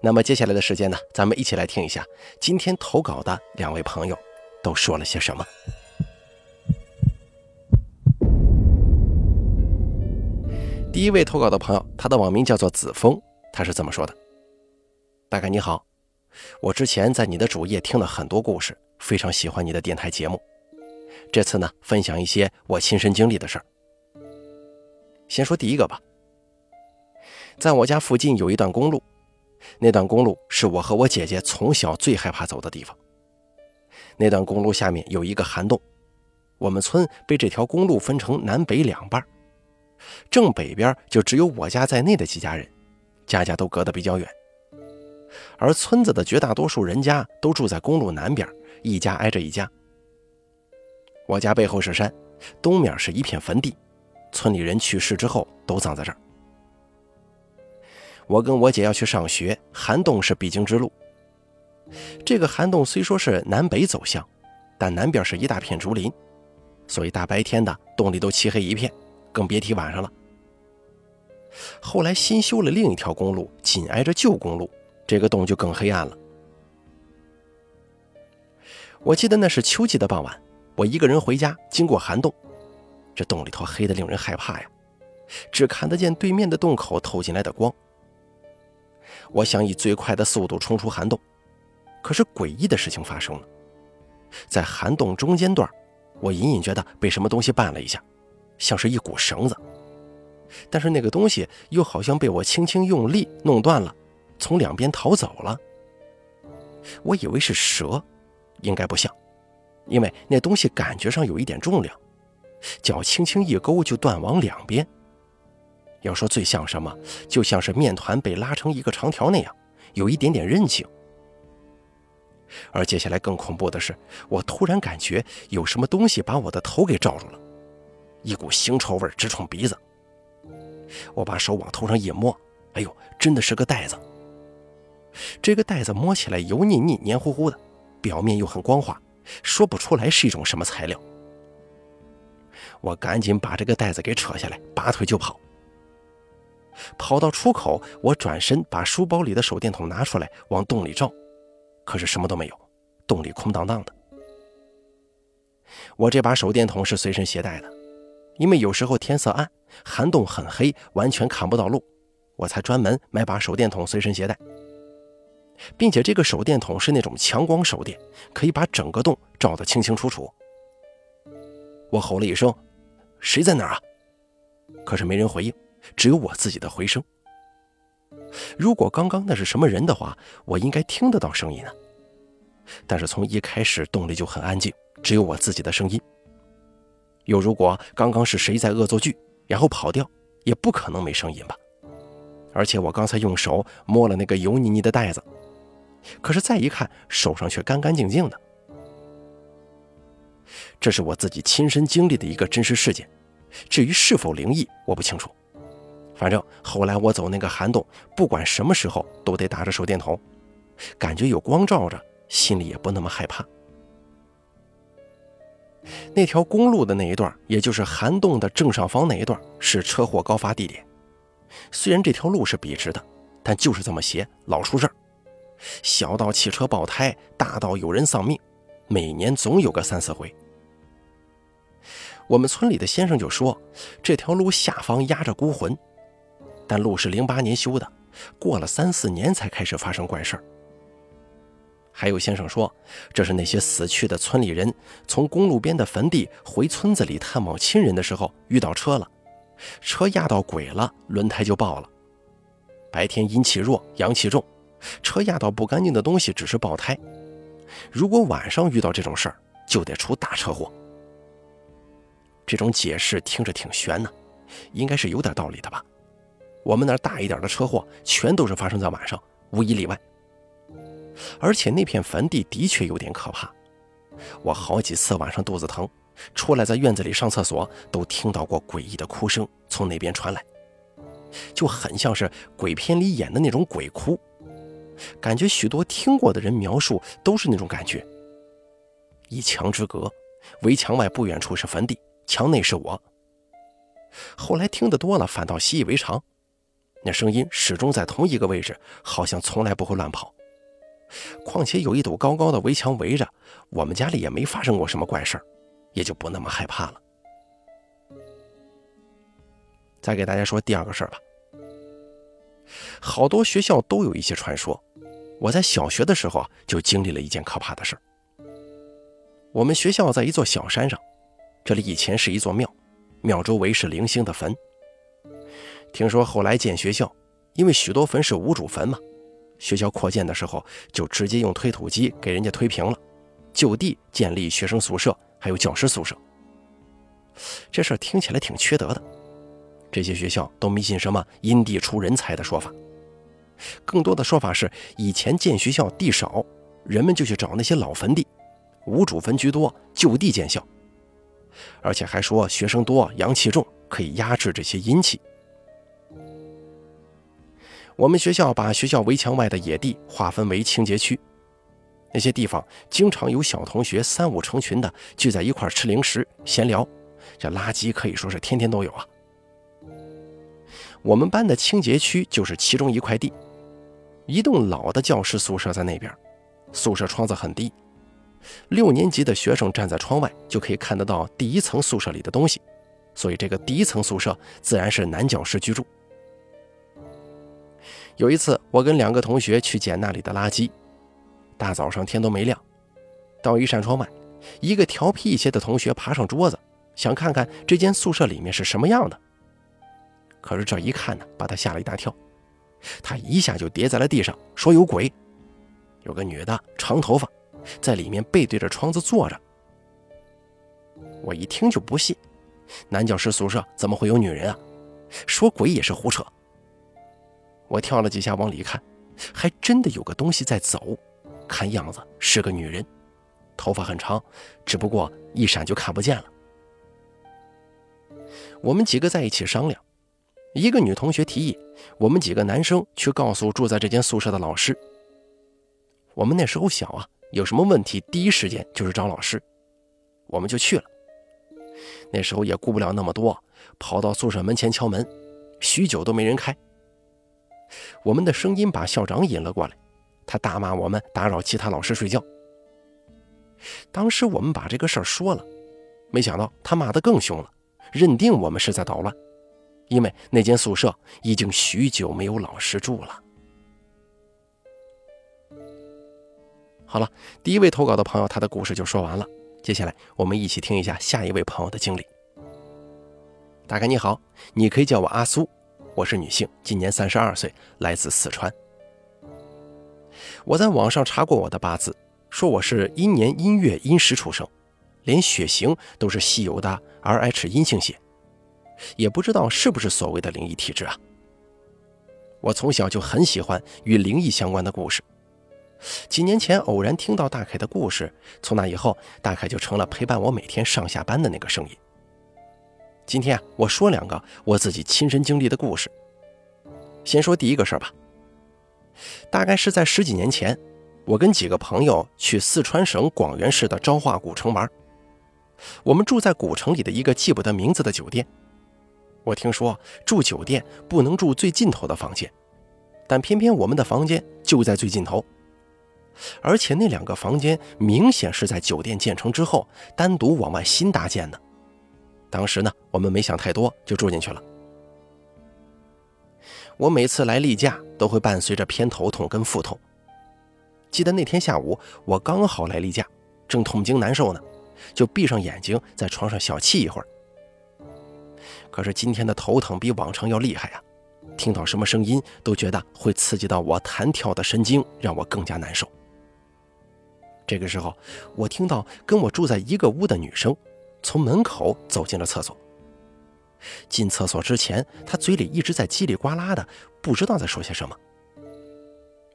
那么接下来的时间呢，咱们一起来听一下今天投稿的两位朋友都说了些什么。第一位投稿的朋友，他的网名叫做子枫，他是这么说的：“大概你好，我之前在你的主页听了很多故事，非常喜欢你的电台节目。这次呢，分享一些我亲身经历的事儿。先说第一个吧，在我家附近有一段公路。”那段公路是我和我姐姐从小最害怕走的地方。那段公路下面有一个涵洞，我们村被这条公路分成南北两半，正北边就只有我家在内的几家人，家家都隔得比较远。而村子的绝大多数人家都住在公路南边，一家挨着一家。我家背后是山，东面是一片坟地，村里人去世之后都葬在这儿。我跟我姐要去上学，涵洞是必经之路。这个涵洞虽说是南北走向，但南边是一大片竹林，所以大白天的洞里都漆黑一片，更别提晚上了。后来新修了另一条公路，紧挨着旧公路，这个洞就更黑暗了。我记得那是秋季的傍晚，我一个人回家，经过涵洞，这洞里头黑得令人害怕呀，只看得见对面的洞口透进来的光。我想以最快的速度冲出涵洞，可是诡异的事情发生了，在涵洞中间段，我隐隐觉得被什么东西绊了一下，像是一股绳子，但是那个东西又好像被我轻轻用力弄断了，从两边逃走了。我以为是蛇，应该不像，因为那东西感觉上有一点重量，脚轻轻一勾就断往两边。要说最像什么，就像是面团被拉成一个长条那样，有一点点韧性。而接下来更恐怖的是，我突然感觉有什么东西把我的头给罩住了，一股腥臭味直冲鼻子。我把手往头上一摸，哎呦，真的是个袋子。这个袋子摸起来油腻腻、黏糊糊的，表面又很光滑，说不出来是一种什么材料。我赶紧把这个袋子给扯下来，拔腿就跑。跑到出口，我转身把书包里的手电筒拿出来，往洞里照，可是什么都没有，洞里空荡荡的。我这把手电筒是随身携带的，因为有时候天色暗，涵洞很黑，完全看不到路，我才专门买把手电筒随身携带，并且这个手电筒是那种强光手电，可以把整个洞照得清清楚楚。我吼了一声：“谁在那儿啊？”可是没人回应。只有我自己的回声。如果刚刚那是什么人的话，我应该听得到声音啊。但是从一开始洞里就很安静，只有我自己的声音。又如果刚刚是谁在恶作剧，然后跑掉，也不可能没声音吧？而且我刚才用手摸了那个油腻腻的袋子，可是再一看，手上却干干净净的。这是我自己亲身经历的一个真实事件，至于是否灵异，我不清楚。反正后来我走那个涵洞，不管什么时候都得打着手电筒，感觉有光照着，心里也不那么害怕。那条公路的那一段，也就是涵洞的正上方那一段，是车祸高发地点。虽然这条路是笔直的，但就是这么斜，老出事儿。小到汽车爆胎，大到有人丧命，每年总有个三四回。我们村里的先生就说，这条路下方压着孤魂。但路是零八年修的，过了三四年才开始发生怪事儿。还有先生说，这是那些死去的村里人从公路边的坟地回村子里探望亲人的时候遇到车了，车压到鬼了，轮胎就爆了。白天阴气弱，阳气重，车压到不干净的东西只是爆胎。如果晚上遇到这种事儿，就得出大车祸。这种解释听着挺悬呢，应该是有点道理的吧。我们那儿大一点的车祸，全都是发生在晚上，无一例外。而且那片坟地的确有点可怕。我好几次晚上肚子疼，出来在院子里上厕所，都听到过诡异的哭声从那边传来，就很像是鬼片里演的那种鬼哭。感觉许多听过的人描述都是那种感觉。一墙之隔，围墙外不远处是坟地，墙内是我。后来听得多了，反倒习以为常。那声音始终在同一个位置，好像从来不会乱跑。况且有一堵高高的围墙围着，我们家里也没发生过什么怪事儿，也就不那么害怕了。再给大家说第二个事儿吧。好多学校都有一些传说，我在小学的时候就经历了一件可怕的事儿。我们学校在一座小山上，这里以前是一座庙，庙周围是零星的坟。听说后来建学校，因为许多坟是无主坟嘛，学校扩建的时候就直接用推土机给人家推平了，就地建立学生宿舍，还有教师宿舍。这事儿听起来挺缺德的，这些学校都迷信什么因地出人才的说法，更多的说法是以前建学校地少，人们就去找那些老坟地，无主坟居多，就地建校，而且还说学生多，阳气重，可以压制这些阴气。我们学校把学校围墙外的野地划分为清洁区，那些地方经常有小同学三五成群的聚在一块吃零食、闲聊，这垃圾可以说是天天都有啊。我们班的清洁区就是其中一块地，一栋老的教师宿舍在那边，宿舍窗子很低，六年级的学生站在窗外就可以看得到第一层宿舍里的东西，所以这个第一层宿舍自然是男教师居住。有一次，我跟两个同学去捡那里的垃圾。大早上天都没亮，到一扇窗外，一个调皮一些的同学爬上桌子，想看看这间宿舍里面是什么样的。可是这一看呢，把他吓了一大跳，他一下就跌在了地上，说有鬼，有个女的，长头发，在里面背对着窗子坐着。我一听就不信，男教师宿舍怎么会有女人啊？说鬼也是胡扯。我跳了几下往里看，还真的有个东西在走，看样子是个女人，头发很长，只不过一闪就看不见了。我们几个在一起商量，一个女同学提议，我们几个男生去告诉住在这间宿舍的老师。我们那时候小啊，有什么问题第一时间就是找老师，我们就去了。那时候也顾不了那么多，跑到宿舍门前敲门，许久都没人开。我们的声音把校长引了过来，他大骂我们打扰其他老师睡觉。当时我们把这个事儿说了，没想到他骂得更凶了，认定我们是在捣乱，因为那间宿舍已经许久没有老师住了。好了，第一位投稿的朋友，他的故事就说完了。接下来我们一起听一下下一位朋友的经历。大概你好，你可以叫我阿苏。我是女性，今年三十二岁，来自四川。我在网上查过我的八字，说我是阴年阴月阴时出生，连血型都是稀有的 Rh 阴性血，也不知道是不是所谓的灵异体质啊。我从小就很喜欢与灵异相关的故事，几年前偶然听到大凯的故事，从那以后，大凯就成了陪伴我每天上下班的那个声音。今天啊，我说两个我自己亲身经历的故事。先说第一个事儿吧。大概是在十几年前，我跟几个朋友去四川省广元市的昭化古城玩。我们住在古城里的一个记不得名字的酒店。我听说住酒店不能住最尽头的房间，但偏偏我们的房间就在最尽头，而且那两个房间明显是在酒店建成之后单独往外新搭建的。当时呢，我们没想太多，就住进去了。我每次来例假都会伴随着偏头痛跟腹痛。记得那天下午，我刚好来例假，正痛经难受呢，就闭上眼睛在床上小憩一会儿。可是今天的头疼比往常要厉害呀，听到什么声音都觉得会刺激到我弹跳的神经，让我更加难受。这个时候，我听到跟我住在一个屋的女生。从门口走进了厕所。进厕所之前，他嘴里一直在叽里呱啦的，不知道在说些什么。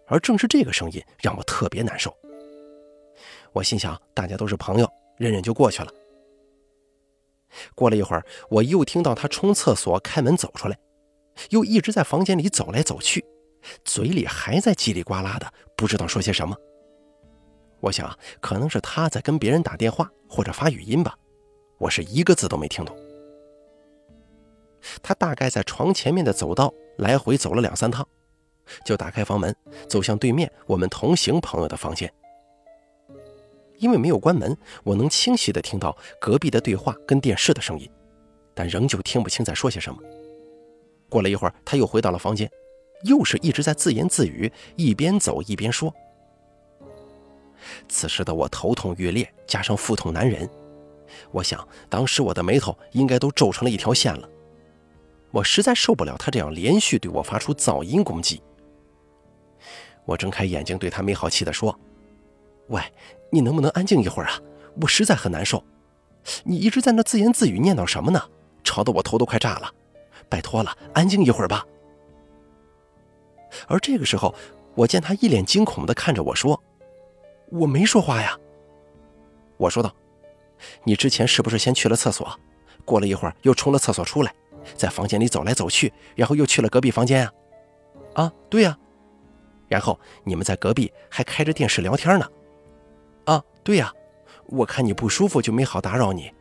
而正是这个声音让我特别难受。我心想，大家都是朋友，忍忍就过去了。过了一会儿，我又听到他冲厕所开门走出来，又一直在房间里走来走去，嘴里还在叽里呱啦的，不知道说些什么。我想，可能是他在跟别人打电话或者发语音吧，我是一个字都没听懂。他大概在床前面的走道来回走了两三趟，就打开房门，走向对面我们同行朋友的房间。因为没有关门，我能清晰地听到隔壁的对话跟电视的声音，但仍旧听不清在说些什么。过了一会儿，他又回到了房间，又是一直在自言自语，一边走一边说。此时的我头痛欲裂，加上腹痛难忍，我想当时我的眉头应该都皱成了一条线了。我实在受不了他这样连续对我发出噪音攻击。我睁开眼睛对他没好气地说：“喂。”你能不能安静一会儿啊？我实在很难受。你一直在那自言自语念叨什么呢？吵得我头都快炸了。拜托了，安静一会儿吧。而这个时候，我见他一脸惊恐地看着我说：“我没说话呀。”我说道：“你之前是不是先去了厕所？过了一会儿又冲了厕所出来，在房间里走来走去，然后又去了隔壁房间啊？啊，对呀。然后你们在隔壁还开着电视聊天呢。”啊，对呀，我看你不舒服就没好打扰你，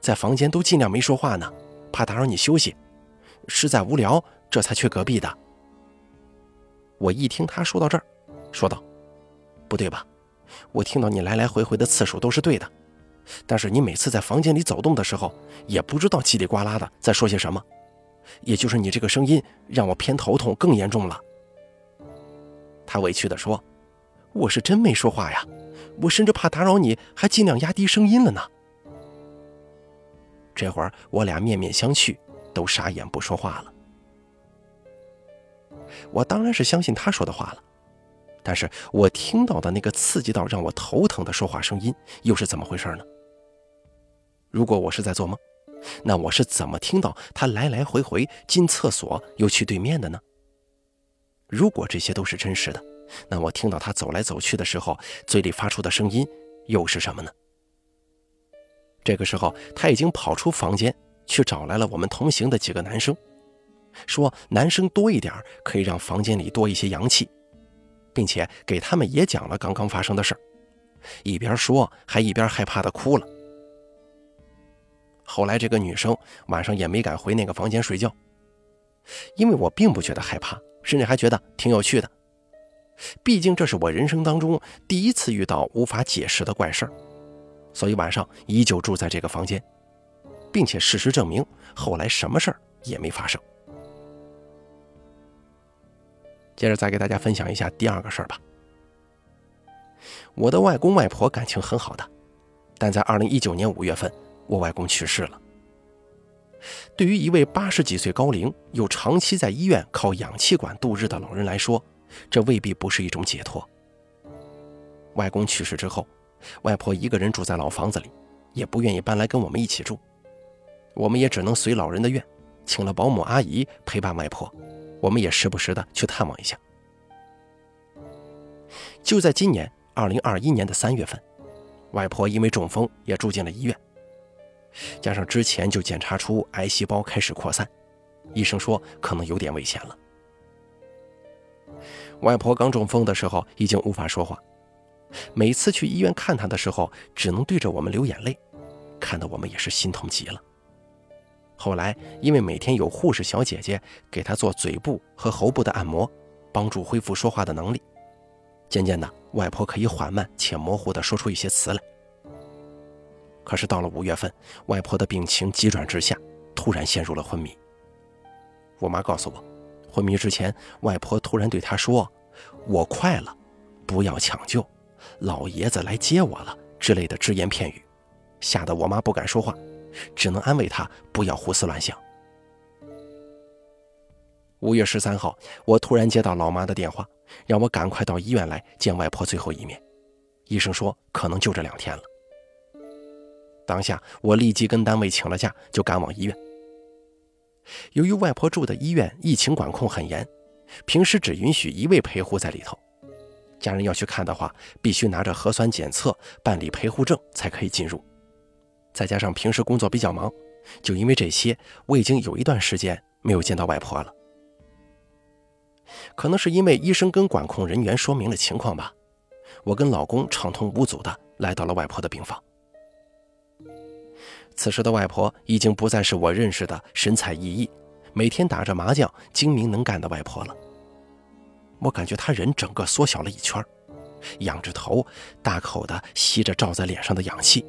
在房间都尽量没说话呢，怕打扰你休息，实在无聊这才去隔壁的。我一听他说到这儿，说道：“不对吧？我听到你来来回回的次数都是对的，但是你每次在房间里走动的时候，也不知道叽里呱啦的在说些什么，也就是你这个声音让我偏头痛更严重了。”他委屈地说：“我是真没说话呀。”我甚至怕打扰你，还尽量压低声音了呢。这会儿我俩面面相觑，都傻眼不说话了。我当然是相信他说的话了，但是我听到的那个刺激到让我头疼的说话声音又是怎么回事呢？如果我是在做梦，那我是怎么听到他来来回回进厕所又去对面的呢？如果这些都是真实的。那我听到他走来走去的时候，嘴里发出的声音又是什么呢？这个时候，他已经跑出房间去找来了我们同行的几个男生，说男生多一点可以让房间里多一些阳气，并且给他们也讲了刚刚发生的事儿，一边说还一边害怕的哭了。后来这个女生晚上也没敢回那个房间睡觉，因为我并不觉得害怕，甚至还觉得挺有趣的。毕竟这是我人生当中第一次遇到无法解释的怪事儿，所以晚上依旧住在这个房间，并且事实证明，后来什么事儿也没发生。接着再给大家分享一下第二个事儿吧。我的外公外婆感情很好的，但在二零一九年五月份，我外公去世了。对于一位八十几岁高龄又长期在医院靠氧气管度日的老人来说，这未必不是一种解脱。外公去世之后，外婆一个人住在老房子里，也不愿意搬来跟我们一起住。我们也只能随老人的愿，请了保姆阿姨陪伴外婆。我们也时不时的去探望一下。就在今年二零二一年的三月份，外婆因为中风也住进了医院，加上之前就检查出癌细胞开始扩散，医生说可能有点危险了。外婆刚中风的时候已经无法说话，每次去医院看她的时候，只能对着我们流眼泪，看得我们也是心痛极了。后来因为每天有护士小姐姐给她做嘴部和喉部的按摩，帮助恢复说话的能力，渐渐的，外婆可以缓慢且模糊地说出一些词来。可是到了五月份，外婆的病情急转直下，突然陷入了昏迷。我妈告诉我。昏迷之前，外婆突然对她说：“我快了，不要抢救，老爷子来接我了。”之类的只言片语，吓得我妈不敢说话，只能安慰她不要胡思乱想。五月十三号，我突然接到老妈的电话，让我赶快到医院来见外婆最后一面。医生说可能就这两天了。当下，我立即跟单位请了假，就赶往医院。由于外婆住的医院疫情管控很严，平时只允许一位陪护在里头，家人要去看的话，必须拿着核酸检测办理陪护证才可以进入。再加上平时工作比较忙，就因为这些，我已经有一段时间没有见到外婆了。可能是因为医生跟管控人员说明了情况吧，我跟老公畅通无阻的来到了外婆的病房。此时的外婆已经不再是我认识的神采奕奕、每天打着麻将、精明能干的外婆了。我感觉她人整个缩小了一圈，仰着头，大口的吸着罩在脸上的氧气，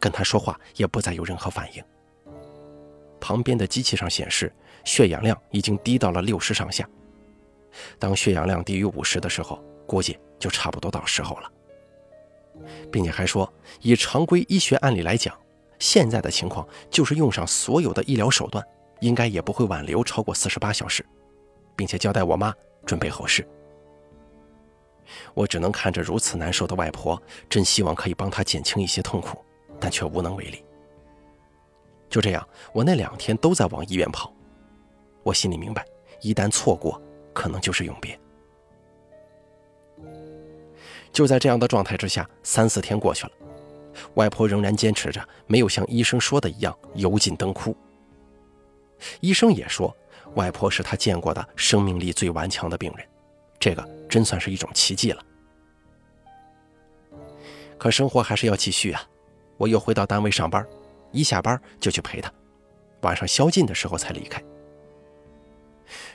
跟她说话也不再有任何反应。旁边的机器上显示血氧量已经低到了六十上下。当血氧量低于五十的时候，估计就差不多到时候了，并且还说，以常规医学案例来讲，现在的情况就是用上所有的医疗手段，应该也不会挽留超过四十八小时，并且交代我妈准备后事。我只能看着如此难受的外婆，真希望可以帮她减轻一些痛苦，但却无能为力。就这样，我那两天都在往医院跑，我心里明白，一旦错过。可能就是永别。就在这样的状态之下，三四天过去了，外婆仍然坚持着，没有像医生说的一样油尽灯枯。医生也说，外婆是他见过的生命力最顽强的病人，这个真算是一种奇迹了。可生活还是要继续啊！我又回到单位上班，一下班就去陪她，晚上宵禁的时候才离开。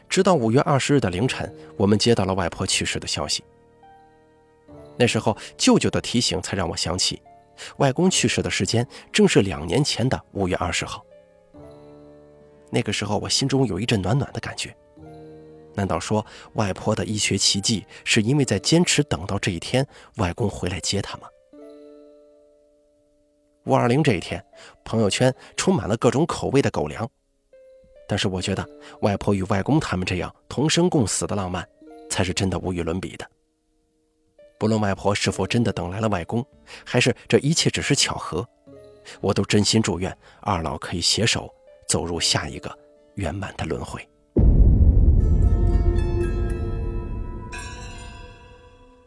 直到五月二十日的凌晨，我们接到了外婆去世的消息。那时候，舅舅的提醒才让我想起，外公去世的时间正是两年前的五月二十号。那个时候，我心中有一阵暖暖的感觉。难道说，外婆的医学奇迹是因为在坚持等到这一天，外公回来接她吗？五二零这一天，朋友圈充满了各种口味的狗粮。但是我觉得，外婆与外公他们这样同生共死的浪漫，才是真的无与伦比的。不论外婆是否真的等来了外公，还是这一切只是巧合，我都真心祝愿二老可以携手走入下一个圆满的轮回。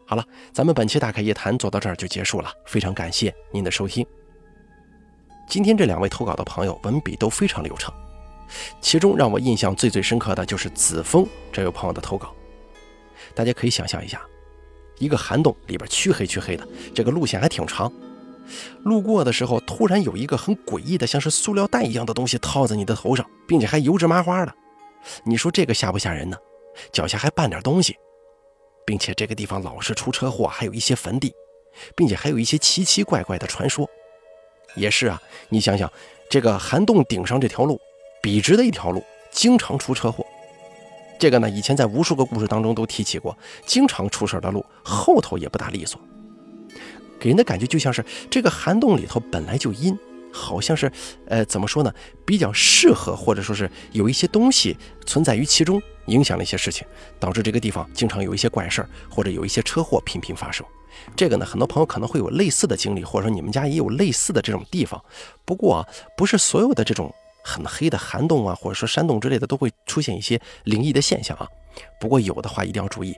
好了，咱们本期大开夜谈做到这儿就结束了，非常感谢您的收听。今天这两位投稿的朋友文笔都非常流畅。其中让我印象最最深刻的就是子枫这位朋友的投稿。大家可以想象一下，一个涵洞里边黢黑黢黑的，这个路线还挺长。路过的时候，突然有一个很诡异的，像是塑料袋一样的东西套在你的头上，并且还油芝麻花的。你说这个吓不吓人呢？脚下还绊点东西，并且这个地方老是出车祸，还有一些坟地，并且还有一些奇奇怪怪的传说。也是啊，你想想，这个涵洞顶上这条路。笔直的一条路，经常出车祸。这个呢，以前在无数个故事当中都提起过。经常出事的路，后头也不大利索，给人的感觉就像是这个涵洞里头本来就阴，好像是，呃，怎么说呢？比较适合，或者说是有一些东西存在于其中，影响了一些事情，导致这个地方经常有一些怪事儿，或者有一些车祸频频发生。这个呢，很多朋友可能会有类似的经历，或者说你们家也有类似的这种地方。不过啊，不是所有的这种。很黑的涵洞啊，或者说山洞之类的，都会出现一些灵异的现象啊。不过有的话一定要注意，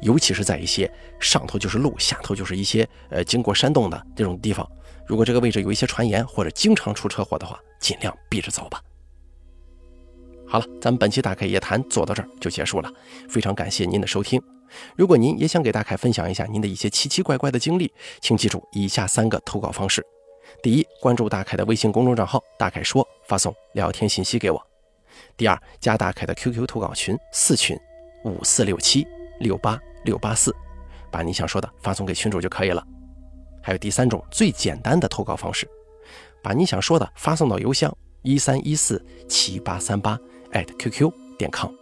尤其是在一些上头就是路，下头就是一些呃经过山洞的这种地方，如果这个位置有一些传言或者经常出车祸的话，尽量避着走吧。好了，咱们本期大凯夜谈做到这儿就结束了，非常感谢您的收听。如果您也想给大凯分享一下您的一些奇奇怪怪的经历，请记住以下三个投稿方式。第一，关注大凯的微信公众账号“大凯说”，发送聊天信息给我。第二，加大凯的 QQ 投稿群四群五四六七六八六八四，把你想说的发送给群主就可以了。还有第三种最简单的投稿方式，把你想说的发送到邮箱一三一四七八三八 @QQ 点 com，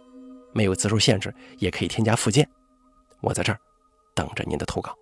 没有字数限制，也可以添加附件。我在这儿等着您的投稿。